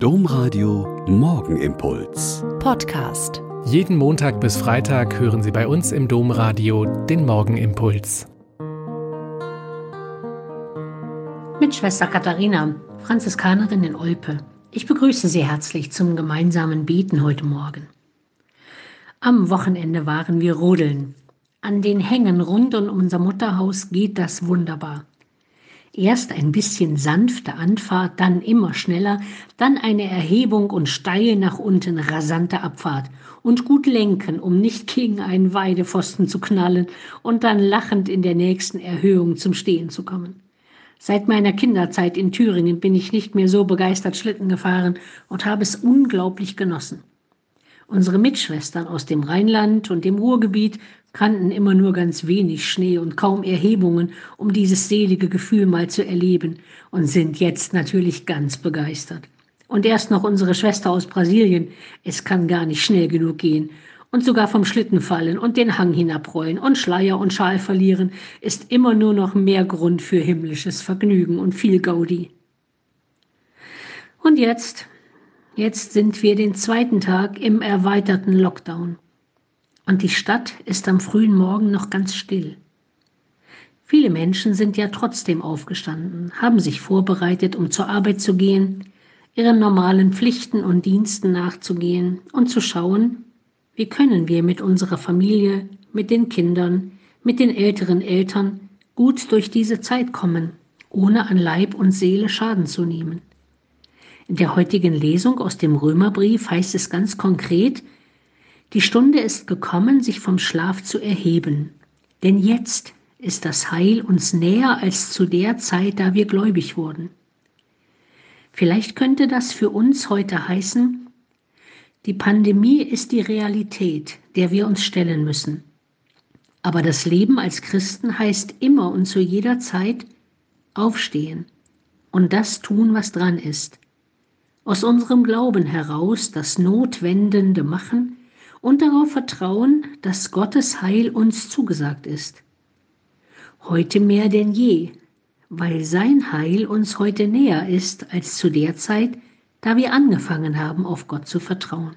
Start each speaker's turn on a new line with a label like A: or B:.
A: Domradio Morgenimpuls.
B: Podcast.
C: Jeden Montag bis Freitag hören Sie bei uns im Domradio den Morgenimpuls.
D: Mit Schwester Katharina, Franziskanerin in Olpe. Ich begrüße Sie herzlich zum gemeinsamen Beten heute Morgen. Am Wochenende waren wir rodeln. An den Hängen rund um unser Mutterhaus geht das wunderbar. Erst ein bisschen sanfte Anfahrt, dann immer schneller, dann eine Erhebung und steil nach unten rasante Abfahrt und gut lenken, um nicht gegen einen Weidepfosten zu knallen und dann lachend in der nächsten Erhöhung zum Stehen zu kommen. Seit meiner Kinderzeit in Thüringen bin ich nicht mehr so begeistert Schlitten gefahren und habe es unglaublich genossen. Unsere Mitschwestern aus dem Rheinland und dem Ruhrgebiet kannten immer nur ganz wenig Schnee und kaum Erhebungen, um dieses selige Gefühl mal zu erleben und sind jetzt natürlich ganz begeistert. Und erst noch unsere Schwester aus Brasilien, es kann gar nicht schnell genug gehen. Und sogar vom Schlitten fallen und den Hang hinabrollen und Schleier und Schal verlieren, ist immer nur noch mehr Grund für himmlisches Vergnügen und viel Gaudi. Und jetzt, Jetzt sind wir den zweiten Tag im erweiterten Lockdown. Und die Stadt ist am frühen Morgen noch ganz still. Viele Menschen sind ja trotzdem aufgestanden, haben sich vorbereitet, um zur Arbeit zu gehen, ihren normalen Pflichten und Diensten nachzugehen und zu schauen, wie können wir mit unserer Familie, mit den Kindern, mit den älteren Eltern gut durch diese Zeit kommen, ohne an Leib und Seele Schaden zu nehmen. In der heutigen Lesung aus dem Römerbrief heißt es ganz konkret, die Stunde ist gekommen, sich vom Schlaf zu erheben. Denn jetzt ist das Heil uns näher als zu der Zeit, da wir gläubig wurden. Vielleicht könnte das für uns heute heißen, die Pandemie ist die Realität, der wir uns stellen müssen. Aber das Leben als Christen heißt immer und zu jeder Zeit aufstehen und das tun, was dran ist aus unserem Glauben heraus das Notwendende machen und darauf vertrauen, dass Gottes Heil uns zugesagt ist. Heute mehr denn je, weil sein Heil uns heute näher ist als zu der Zeit, da wir angefangen haben, auf Gott zu vertrauen.